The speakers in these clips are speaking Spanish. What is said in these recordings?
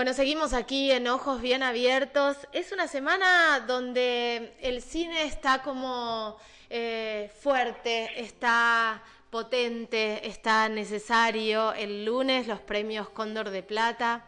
Bueno, seguimos aquí en Ojos Bien Abiertos. Es una semana donde el cine está como eh, fuerte, está potente, está necesario. El lunes los premios Cóndor de Plata,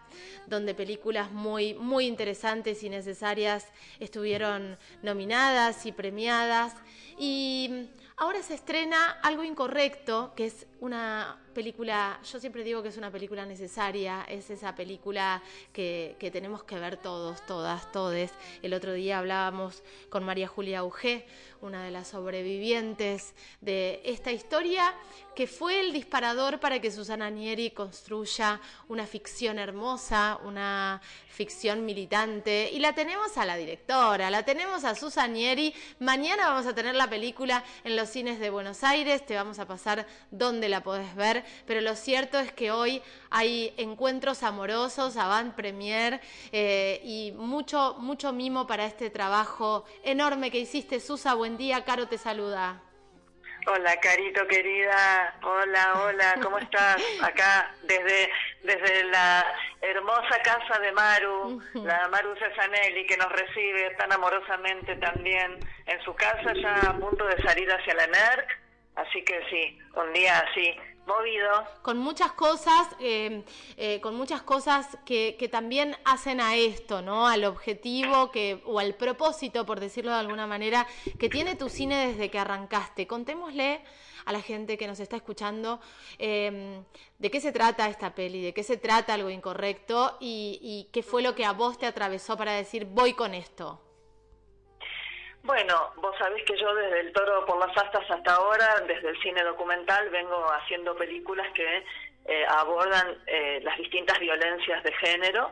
donde películas muy, muy interesantes y necesarias estuvieron nominadas y premiadas. Y ahora se estrena algo incorrecto, que es una película, yo siempre digo que es una película necesaria, es esa película que, tenemos que ver todos, todas, todes. El otro día hablábamos con María Julia Augé, una de las sobrevivientes de esta historia, que fue el disparador para que Susana Nieri construya una ficción hermosa, una ficción militante. Y la tenemos a la directora, la tenemos a Susana Nieri. Mañana vamos a tener la película en los cines de Buenos Aires, te vamos a pasar donde la podés ver pero lo cierto es que hoy hay encuentros amorosos, avant premier eh, y mucho, mucho mimo para este trabajo enorme que hiciste. Susa, buen día, Caro te saluda. Hola, Carito querida. Hola, hola, ¿cómo estás? Acá desde, desde la hermosa casa de Maru, la Maru Cesanelli, que nos recibe tan amorosamente también en su casa, ya a punto de salir hacia la NERC. Así que sí, un día así movido. Con muchas cosas, eh, eh, con muchas cosas que, que, también hacen a esto, ¿no? Al objetivo que, o al propósito, por decirlo de alguna manera, que tiene tu cine desde que arrancaste. Contémosle a la gente que nos está escuchando em, de qué se trata esta peli, de qué se trata algo incorrecto y, y qué fue lo que a vos te atravesó para decir voy con esto. Bueno, vos sabés que yo desde El Toro por las Astas hasta ahora, desde el cine documental, vengo haciendo películas que eh, abordan eh, las distintas violencias de género.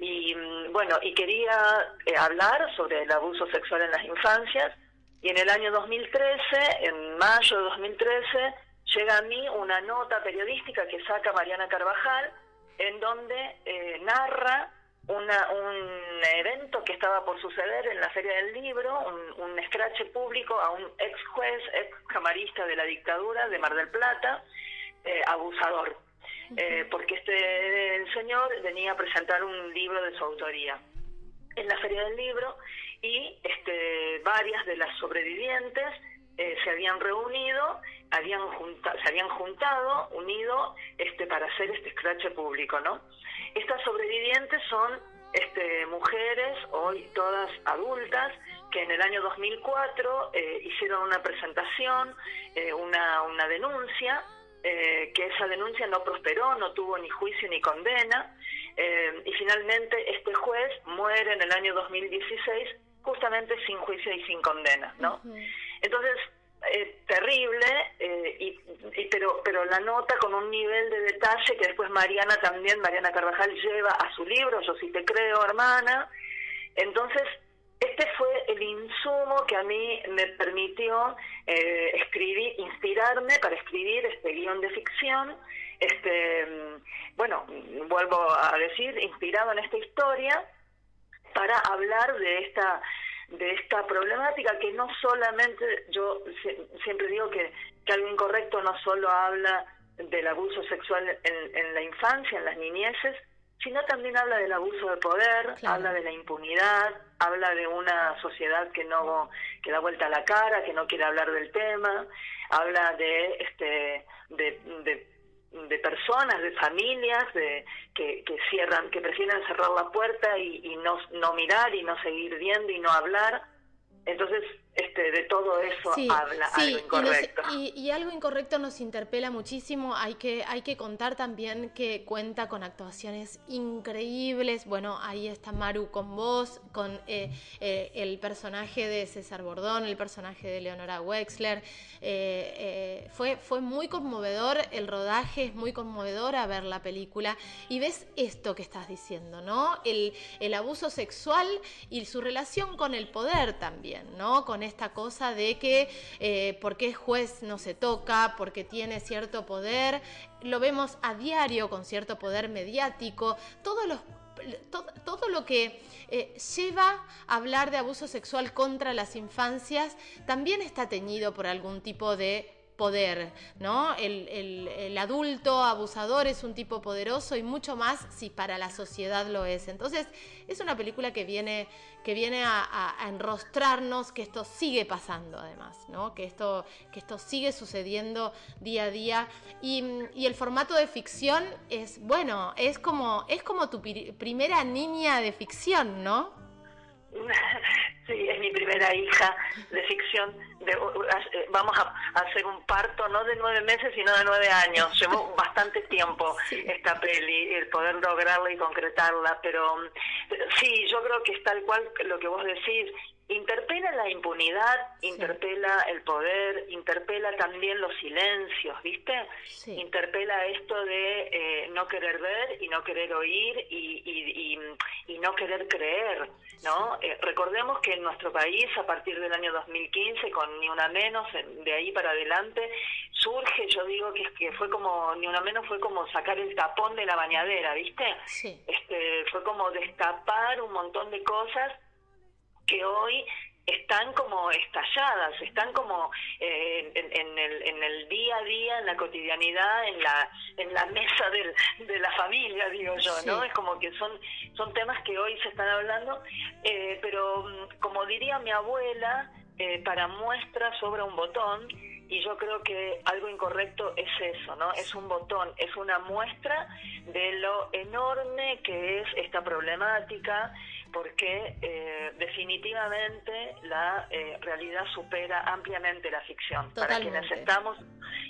Y mm, bueno, y quería eh, hablar sobre el abuso sexual en las infancias. Y en el año 2013, en mayo de 2013, llega a mí una nota periodística que saca Mariana Carvajal, en donde narra un evento que estaba por suceder en la Feria del Libro, un, un escrache público a un ex juez, ex camarista de la dictadura de Mar del Plata, eh, abusador, eh, porque este el señor venía a presentar un libro de su autoría en la Feria del Libro y este, varias de las sobrevivientes eh, se habían reunido, habían se habían juntado, unido este, para hacer este escrache público, ¿no? Estas sobrevivientes son este, mujeres, hoy todas adultas, que en el año 2004 eh, hicieron una presentación, eh, una, una, denuncia, eh, que esa denuncia no prosperó, no tuvo ni juicio ni condena, y finalmente este juez muere en el año 2016 justamente sin juicio y sin condena, ¿no? Entonces, eh, terrible, eh, y, pero, pero la nota con un nivel de detalle que después Mariana también, Mariana Carvajal, lleva a su libro, Yo sí te creo, hermana. Entonces, este fue el insumo que a mí me permitió eh, escribir, inspirarme para escribir este guion de ficción. Este, bueno, vuelvo a decir, inspirado en esta historia para hablar de esta de esta problemática que no solamente, yo siempre digo que, que algo incorrecto no solo habla del abuso sexual en, la infancia, en las niñeces, sino también habla del abuso de poder, habla de la impunidad, habla de una sociedad que no que da vuelta a la cara, que no quiere hablar del tema, habla de este de de personas, de familias, de, que, que cierran, que prefieren cerrar la puerta y, y no, no mirar y no seguir viendo y no hablar. Entonces, este, de todo eso habla algo incorrecto. Y, algo incorrecto nos interpela muchísimo. Hay que, hay que contar también que cuenta con actuaciones increíbles. Bueno, ahí está Maru con vos, con eh, eh, el personaje de César Bordón, el personaje de Leonora Wexler. Eh, fue, fue muy conmovedor el rodaje, es muy conmovedor a ver la película. Y ves esto que estás diciendo, ¿no? El, el abuso sexual y su relación con el poder también, ¿no? Con esta cosa de que eh, porque es juez no se toca, porque tiene cierto poder, lo vemos a diario con cierto poder mediático, todos los todo, lo que eh, lleva a hablar de abuso sexual contra las infancias también está teñido por algún tipo de poder, ¿no? El, adulto abusador es un tipo poderoso y mucho más si para la sociedad lo es. Entonces, es una película que viene, que viene a, enrostrarnos que esto sigue pasando además, ¿no? Que esto, que esto sigue sucediendo día a día. Y, y el formato de ficción es, bueno, es como, es como tu primera niña de ficción, ¿no? Sí, es mi primera hija de ficción. De, eh, vamos a, hacer un parto no de nueve meses, sino de nueve años. Llevó bastante tiempo esta peli, el poder lograrla y concretarla. Pero sí, yo creo que es tal cual lo que vos decís interpela la impunidad, interpela el poder, interpela también los silencios, ¿viste? Interpela esto de eh, no querer ver y no querer oír y, y, y, no querer creer, ¿no? Eh, recordemos que en nuestro país, a partir del año 2015, con Ni Una Menos, de ahí para adelante, surge, yo digo que, que fue como, Ni Una Menos fue como sacar el tapón de la bañadera, ¿viste? Este, fue como destapar un montón de cosas que hoy están como estalladas, están como eh, en, el, en el día a día, en la cotidianidad, en la en la mesa de la familia, digo yo, ¿no? Es como que son son temas que hoy se están hablando, eh, pero mm, como diría mi abuela, eh, para muestra sobra un botón y yo creo que algo incorrecto es eso, ¿no? Es un botón, es una muestra de lo enorme que es esta problemática porque eh, definitivamente la eh, realidad supera ampliamente la ficción. Para quienes estamos,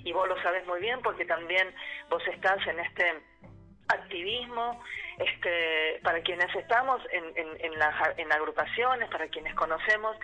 y vos lo sabes muy bien porque también vos estás en este activismo, este, para quienes estamos en, en, en agrupaciones, para quienes conocemos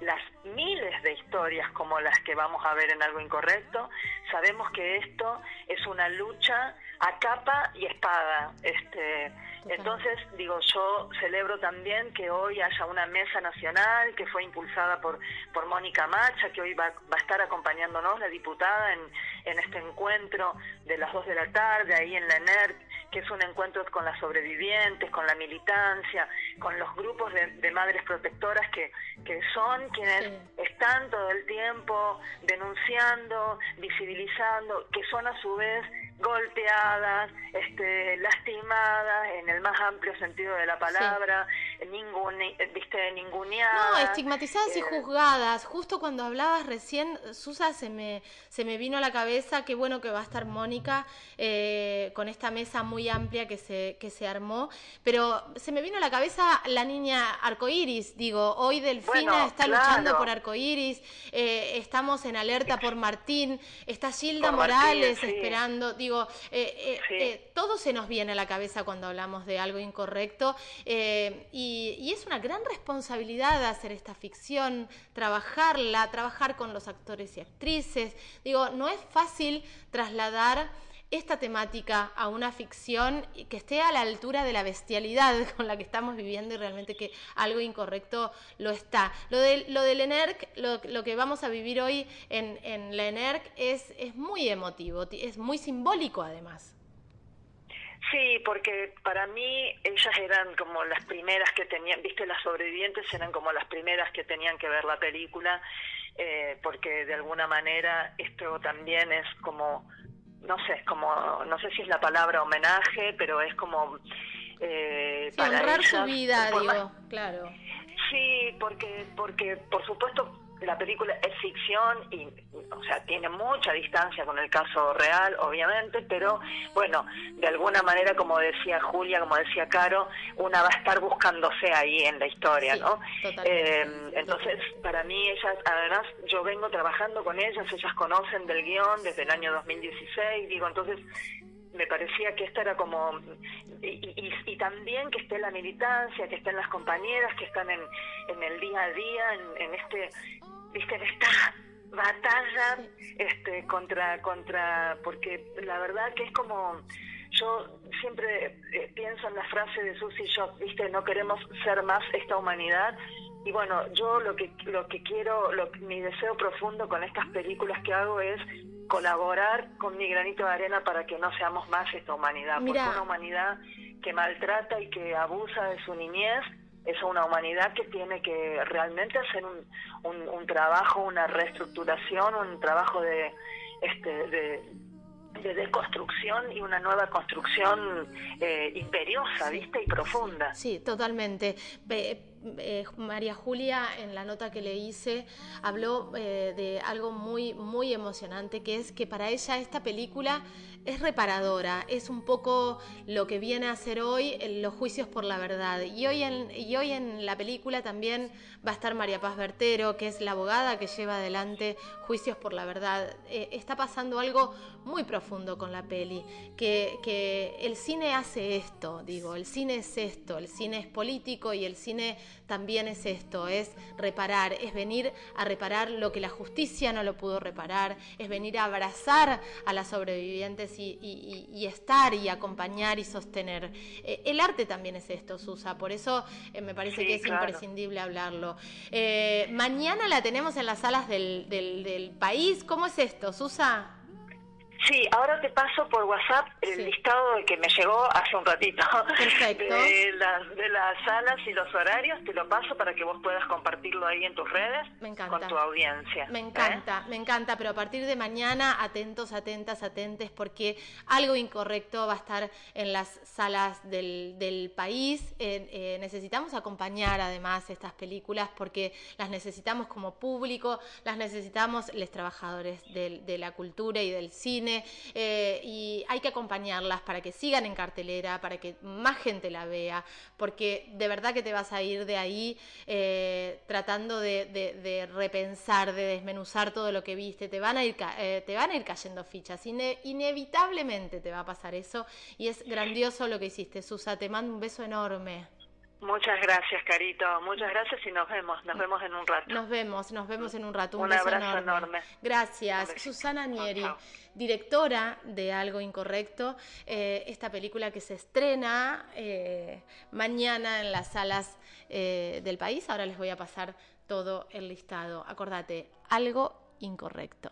las miles de historias como las que vamos a ver en algo incorrecto, sabemos que esto es una lucha a capa y espada. Este, entonces, digo, yo celebro también que hoy haya una mesa nacional que fue impulsada por, por Mónica Macha, que hoy va, va a estar acompañándonos, la diputada, en, en este encuentro de las dos de la tarde, ahí en la ENERC, que es un encuentro con las sobrevivientes, con la militancia, con los grupos de, madres protectoras que, que son quienes están todo el tiempo denunciando, visibilizando, que son a su vez golpeadas, este, lastimadas en el más amplio sentido de la palabra, ningún, viste, ninguneadas. No, estigmatizadas y eh, juzgadas. Justo cuando hablabas recién, Susa, se me, se me vino a la cabeza, qué bueno que va a estar Mónica eh, con esta mesa muy amplia que se, que se armó, pero se me vino a la cabeza la niña arcoiris, digo, hoy Delfina está luchando por arcoiris, eh, estamos en alerta por Martín, está Gilda Morales esperando, digo, todo se nos viene a la cabeza cuando hablamos de algo incorrecto. Y y, es una gran responsabilidad hacer esta ficción, trabajarla, trabajar con los actores y actrices. Digo, no es fácil trasladar esta temática a una ficción que esté a la altura de la bestialidad con la que estamos viviendo y realmente que algo incorrecto lo está. Lo, de, lo del ENERC, lo, que vamos a vivir hoy en, en la ENERC es, es muy emotivo, es muy simbólico además. Sí, porque para mí ellas eran como las primeras que tenían, viste, las sobrevivientes eran como las primeras que tenían que ver la película, eh, porque de alguna manera esto también es como, no sé, como, no sé si es la palabra homenaje, pero es como... Eh, para honrar su vida, digo, claro. Sí, porque, porque por supuesto la película es ficción y, o sea, tiene mucha distancia con el caso real, obviamente, pero bueno, de alguna manera, como decía Julia, como decía Caro, una va a estar buscándose ahí en la historia, ¿no? Eh, entonces, para mí, ellas, además, yo vengo trabajando con ellas, ellas conocen del guion desde el año 2016, digo, entonces me parecía que esta era como y, y, también que esté la militancia que estén las compañeras que están en, en el día a día en, en este viste, en esta batalla este, contra, contra, porque la verdad que es como, yo siempre eh, pienso en la frase de Susie Shock, viste, no queremos ser más esta humanidad, y bueno, yo lo que, lo que quiero, lo, mi deseo profundo con estas películas que hago es colaborar con mi granito de arena para que no seamos más esta humanidad, porque una humanidad que maltrata y que abusa de su niñez, es una humanidad que tiene que realmente hacer un, un, trabajo, una reestructuración, un trabajo de este, de de deconstrucción y una nueva construcción eh, imperiosa, ¿viste? Y profunda. Sí, totalmente. Eh, María Julia, en la nota que le hice, habló eh, de algo muy, muy emocionante, que es que para ella esta película es reparadora, es un poco lo que viene a ser hoy los juicios por la verdad. Y hoy, en, y hoy en la película también va a estar María Paz Bertero, que es la abogada que lleva adelante juicios por la verdad. Eh, está pasando algo muy profundo con la peli, que, que el cine hace esto, digo, el cine es esto, el cine es político y el cine también es esto, es reparar, es venir a reparar lo que la justicia no lo pudo reparar, es venir a abrazar a las sobrevivientes y, estar y acompañar y sostener. Eh, el arte también es esto, Susa, por eso eh, me parece que es imprescindible hablarlo. Eh, mañana la tenemos en las salas del, del país, ¿cómo es esto, Susa? Sí, ahora te paso por WhatsApp el listado que me llegó hace un ratito De, las, de las salas y los horarios, te lo paso para que vos puedas compartirlo ahí en tus redes con tu audiencia. Me encanta, me encanta, pero a partir de mañana atentos, atentas, atentes, porque algo incorrecto va a estar en las salas del, del país. Eh, necesitamos acompañar además estas películas porque las necesitamos como público, las necesitamos los trabajadores de la cultura y del cine eh, y hay que acompañarlas para que sigan en cartelera, para que más gente la vea, porque de verdad que te vas a ir de ahí eh, tratando de, repensar, de desmenuzar todo lo que viste, te van a ir, eh, te van a ir cayendo fichas, inevitablemente te va a pasar eso y es grandioso lo que hiciste, Susa, te mando un beso enorme. Muchas gracias, Carito. Muchas gracias y nos vemos. Nos vemos en un rato. Nos vemos, nos vemos en un rato. Un, abrazo enorme. Gracias. Susana Nieri, directora de Algo Incorrecto, eh, esta película que se estrena eh, mañana en las salas eh, del país. Ahora les voy a pasar todo el listado. Acordate, Algo Incorrecto.